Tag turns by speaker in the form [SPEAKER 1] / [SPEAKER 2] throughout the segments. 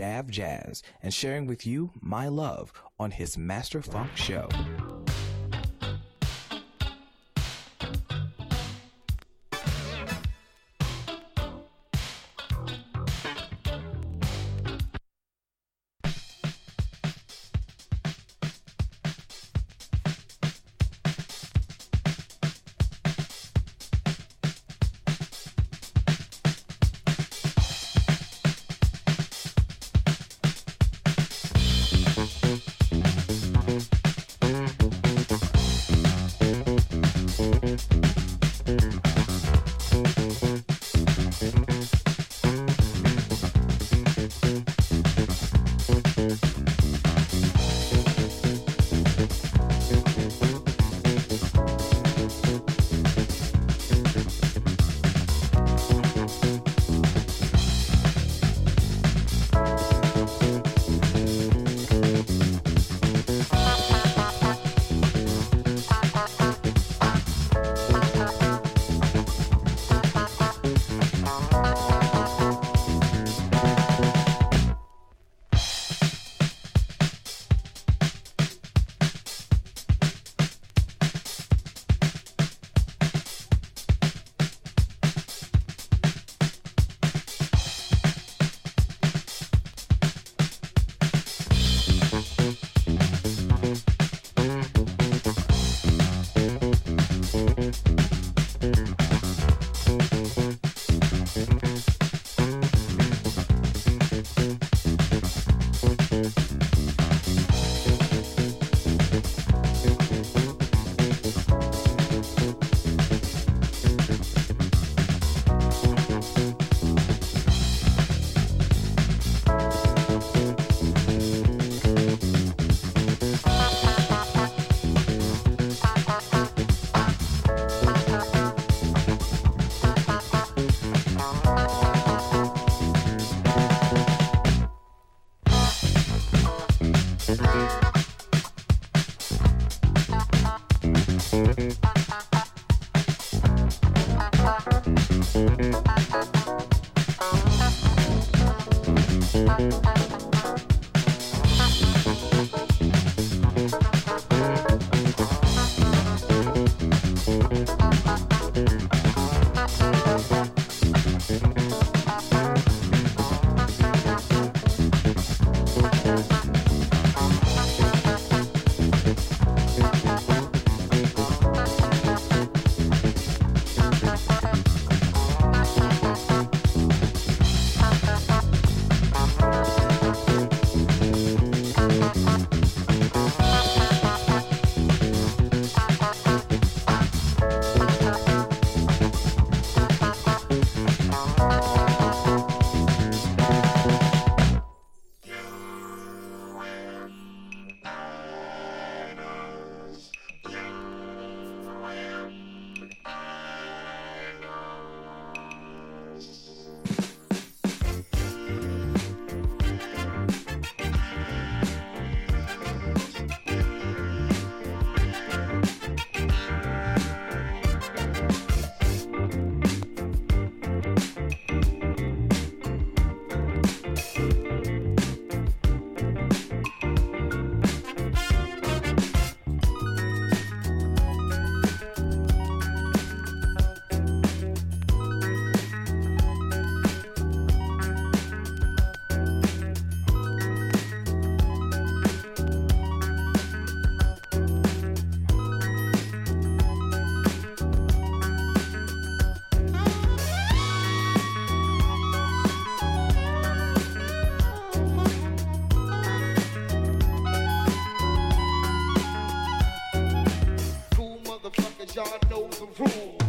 [SPEAKER 1] Dav Jazz and sharing with you my love on his Master Funk show.
[SPEAKER 2] prove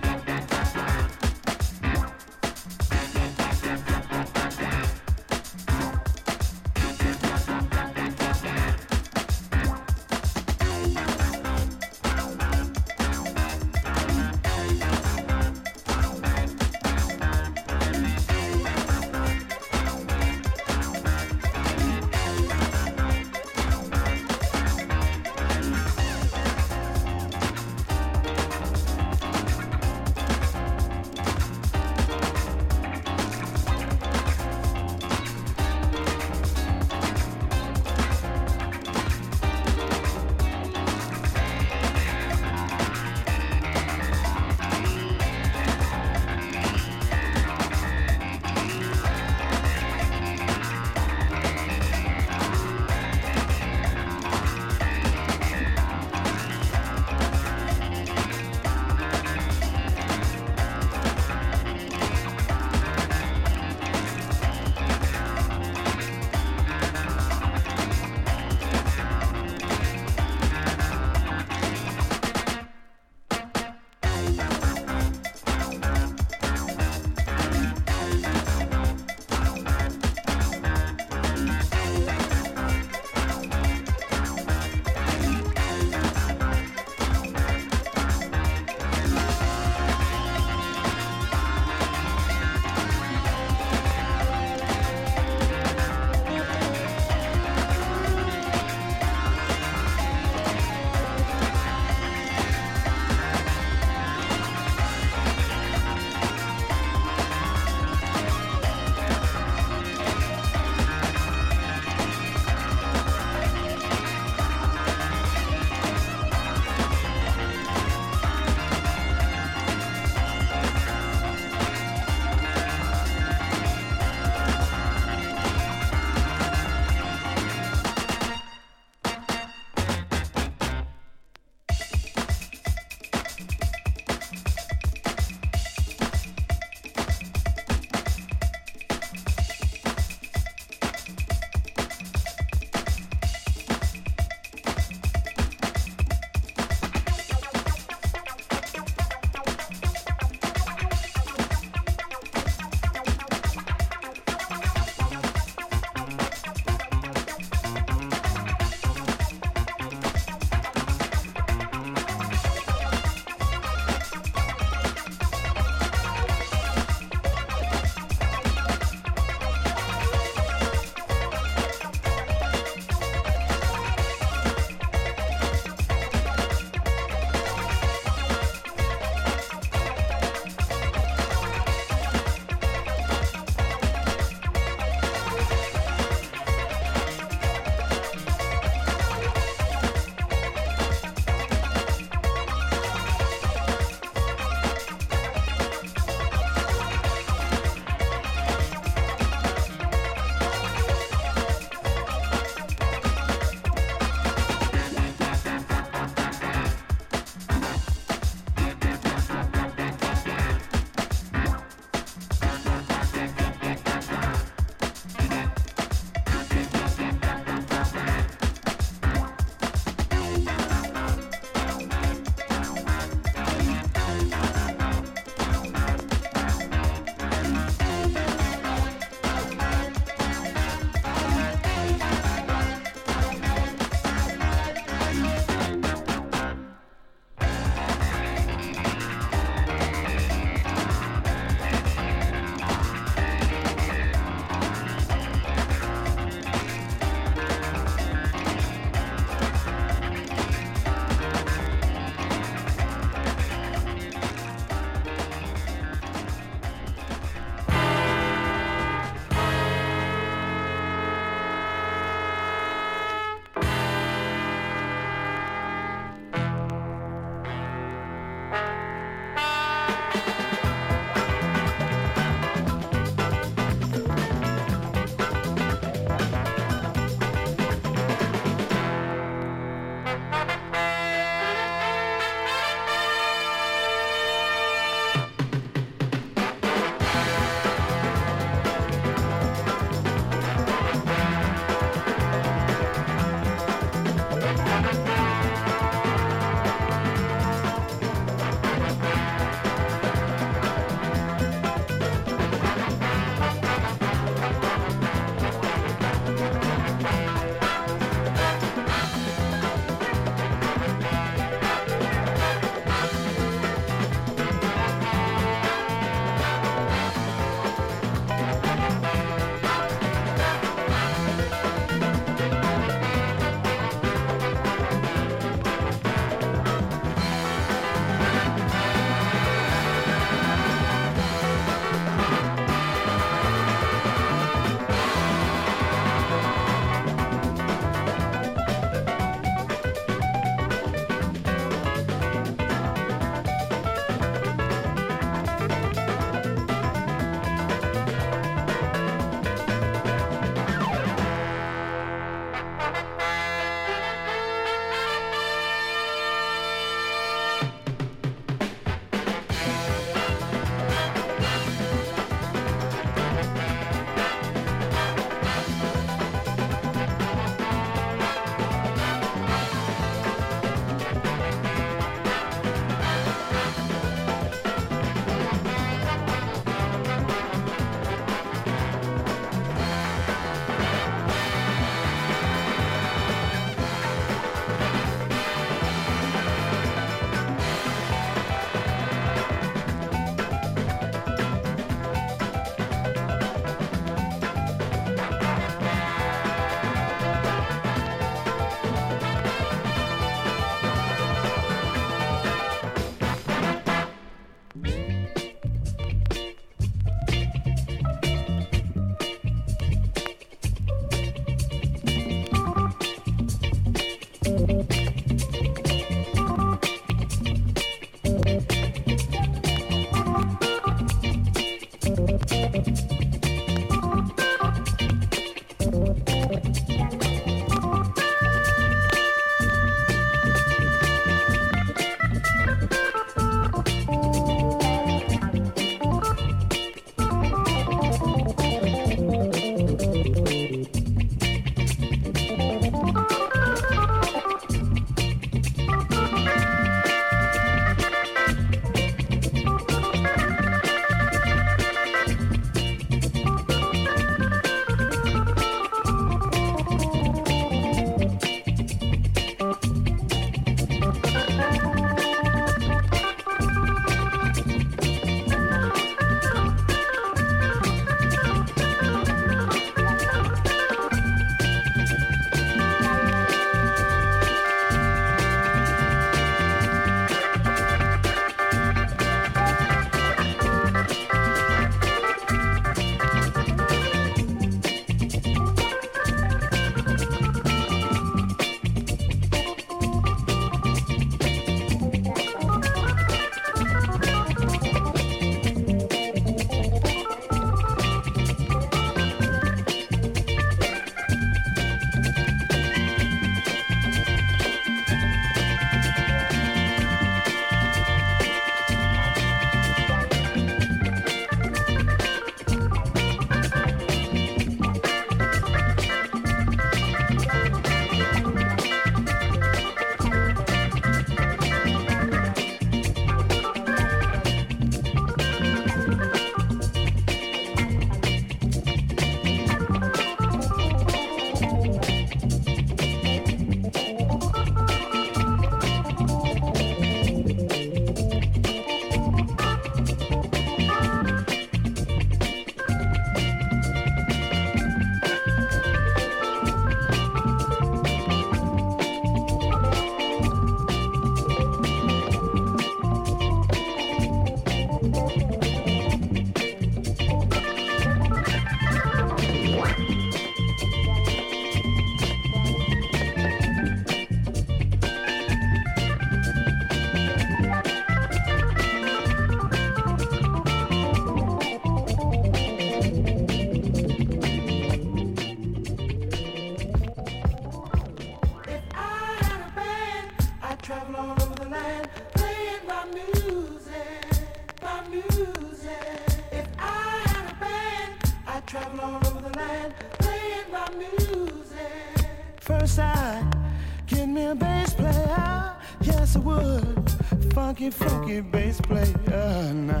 [SPEAKER 2] funky, funky bass player now.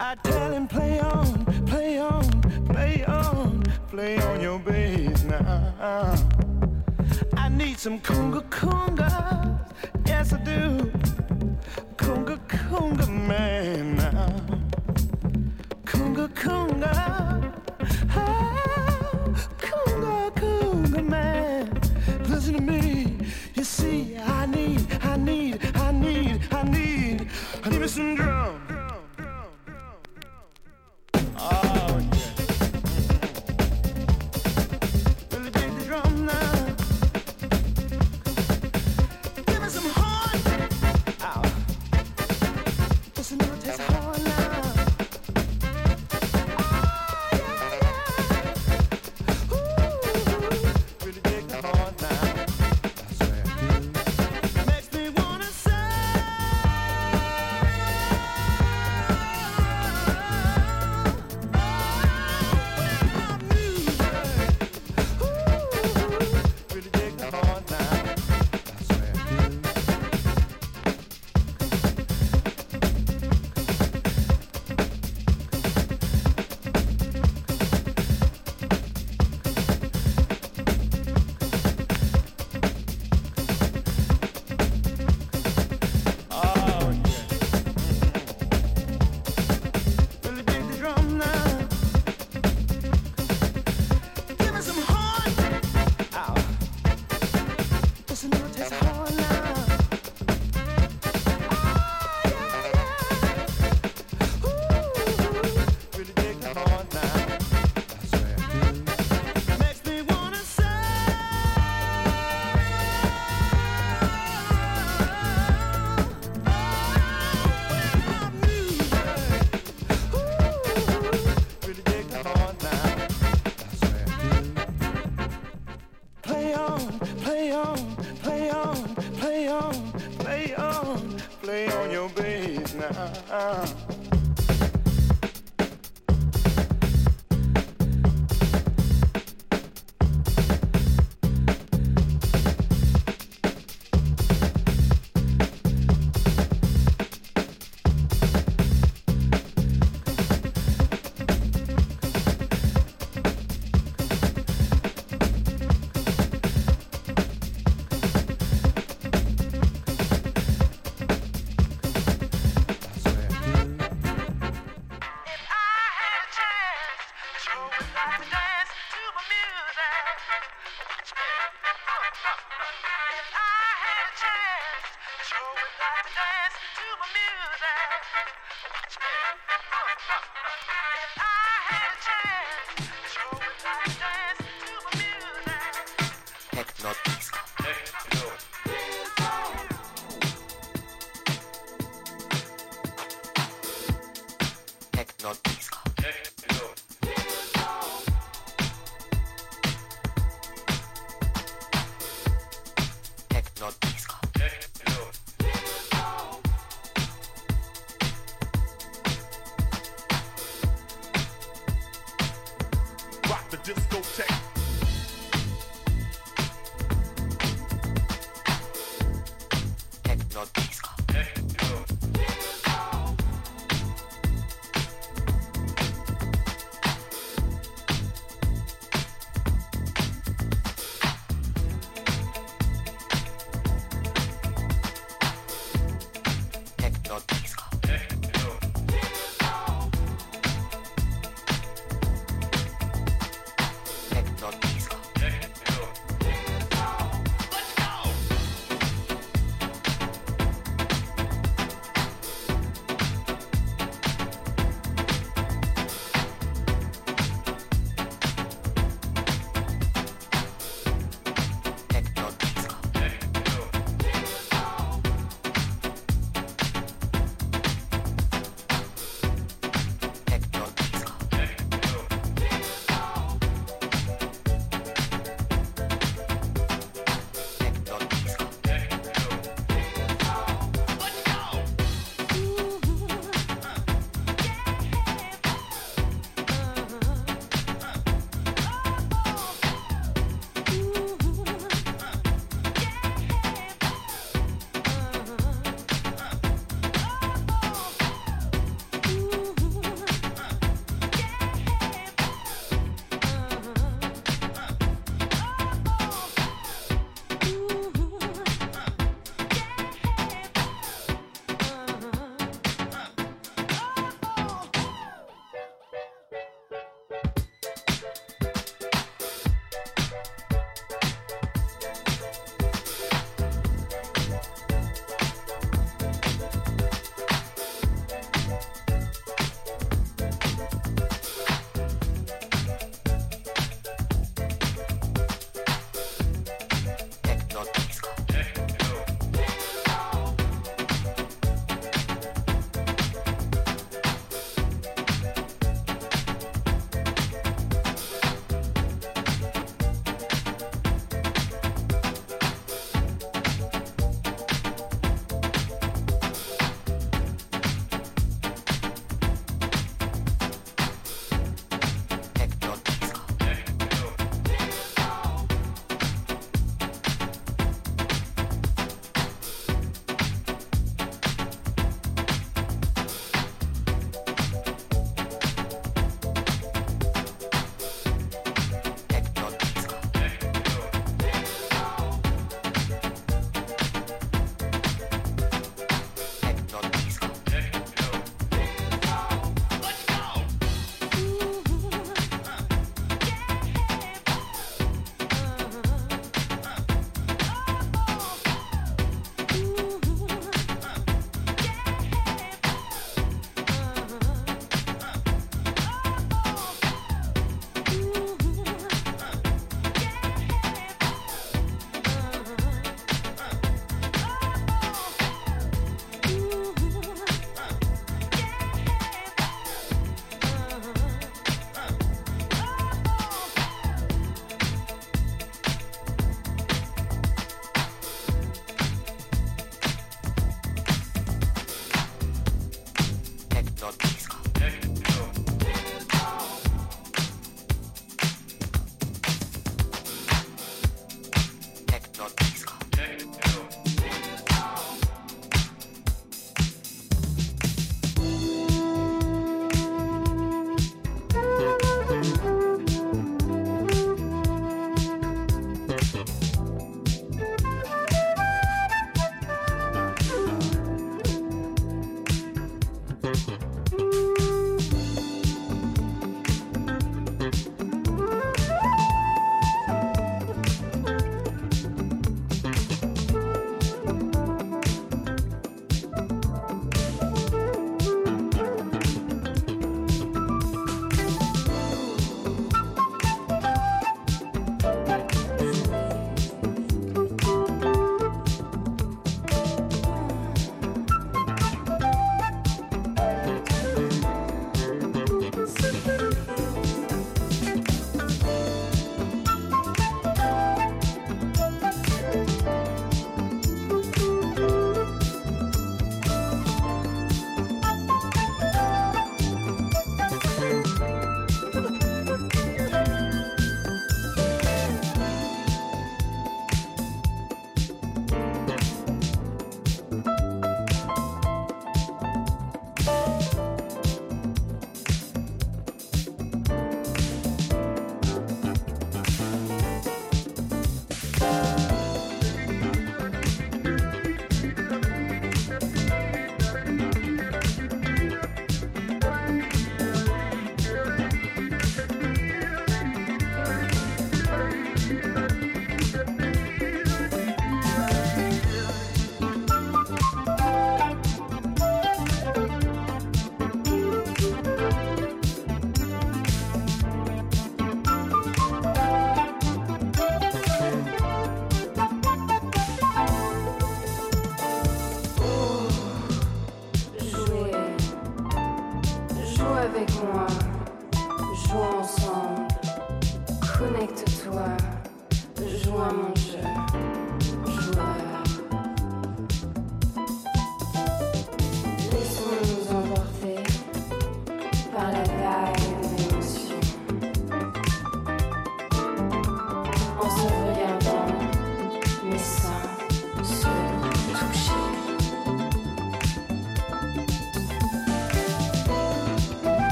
[SPEAKER 2] I tell him, play on, play on, play on, play on your bass now. I need some conga conga.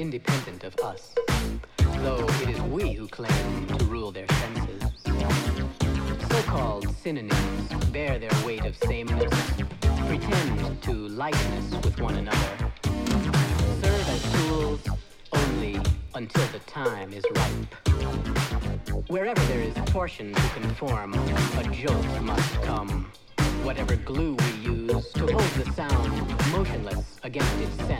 [SPEAKER 3] Independent of us, though it is we who claim to rule their senses. So-called synonyms bear their weight of sameness, pretend to likeness with one another, serve as tools only until the time is ripe. Wherever there is torsion to conform, a jolt must come. Whatever glue we use to hold the sound motionless against its sense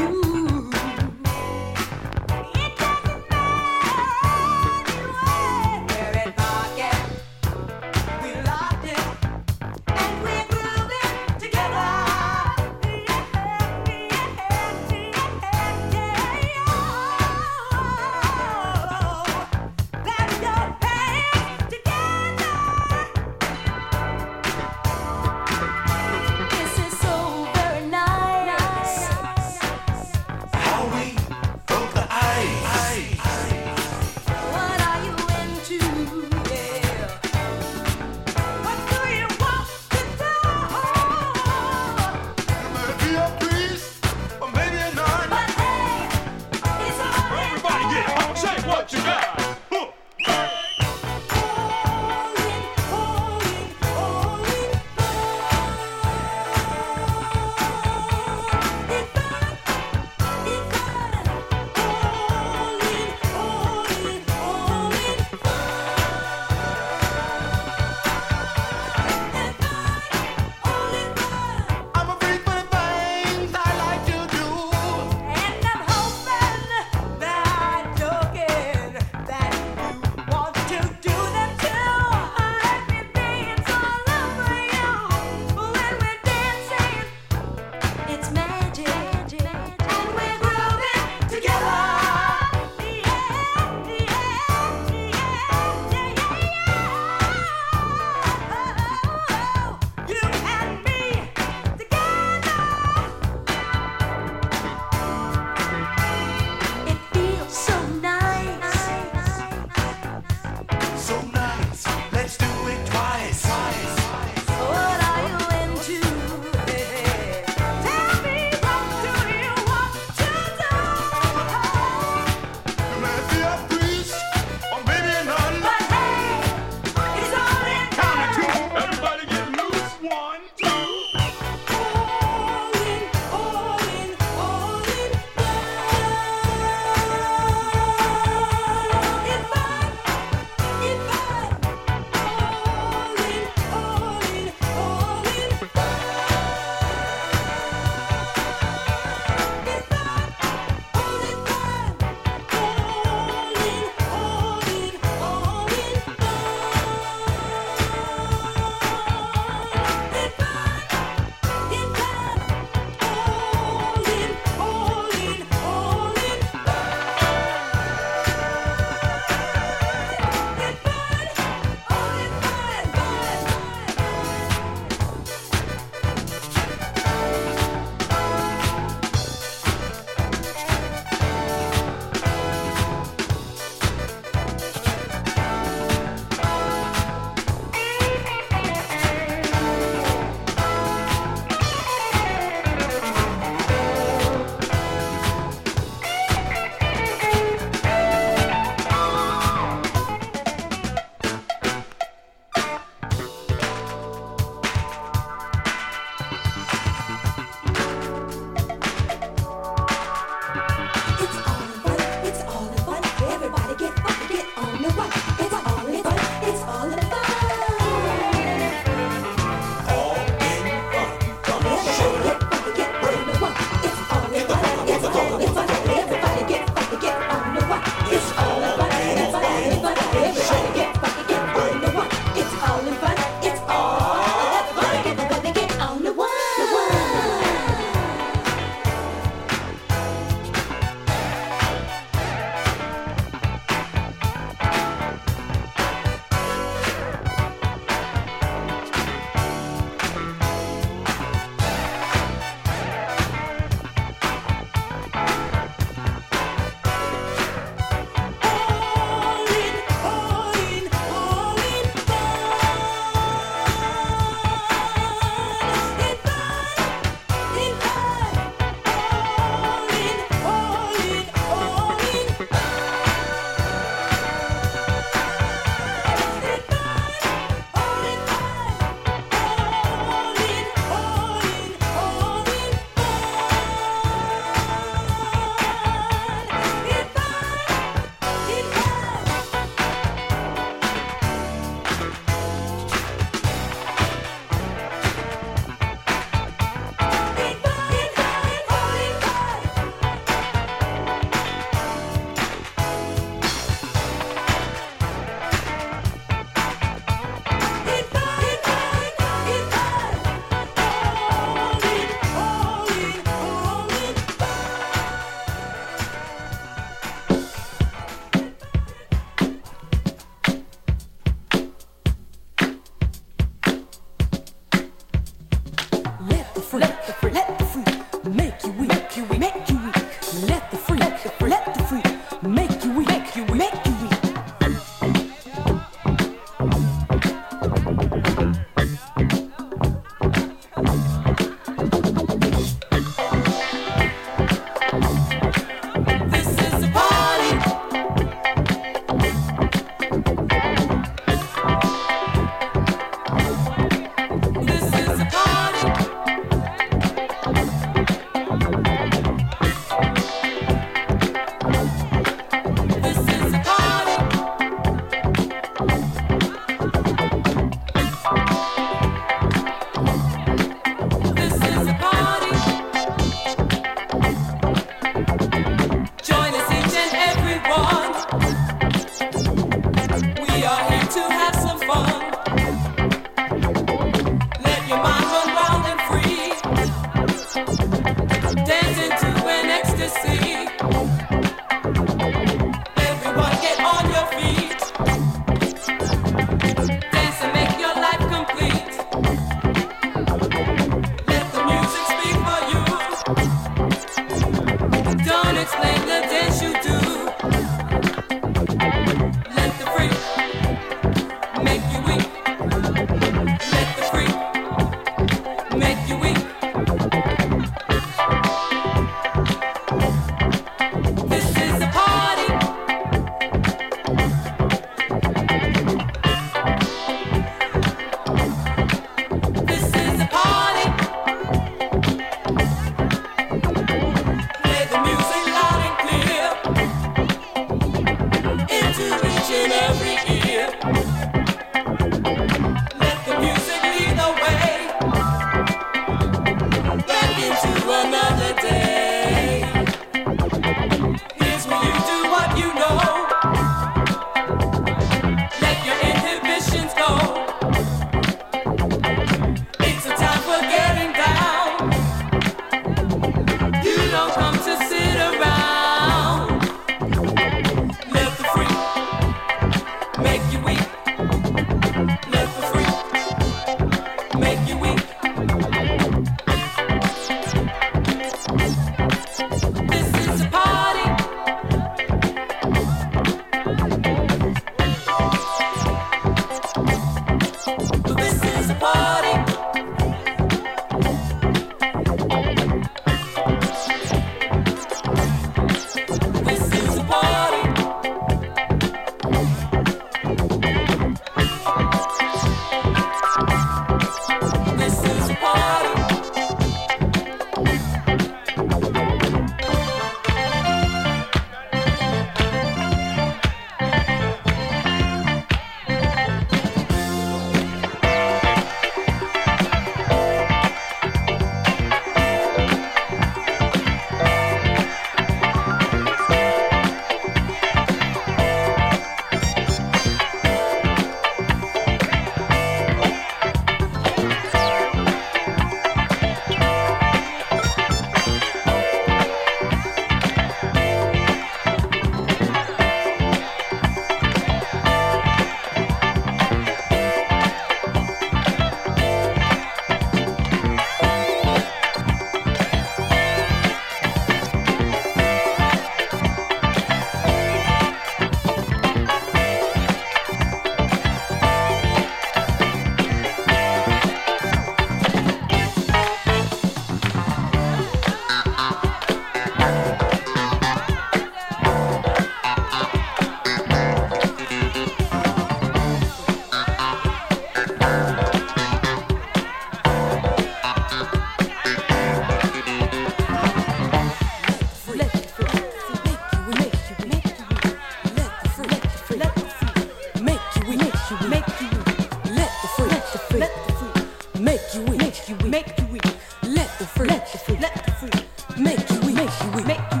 [SPEAKER 4] free, let you free, let free, make you weak, make you weak, make you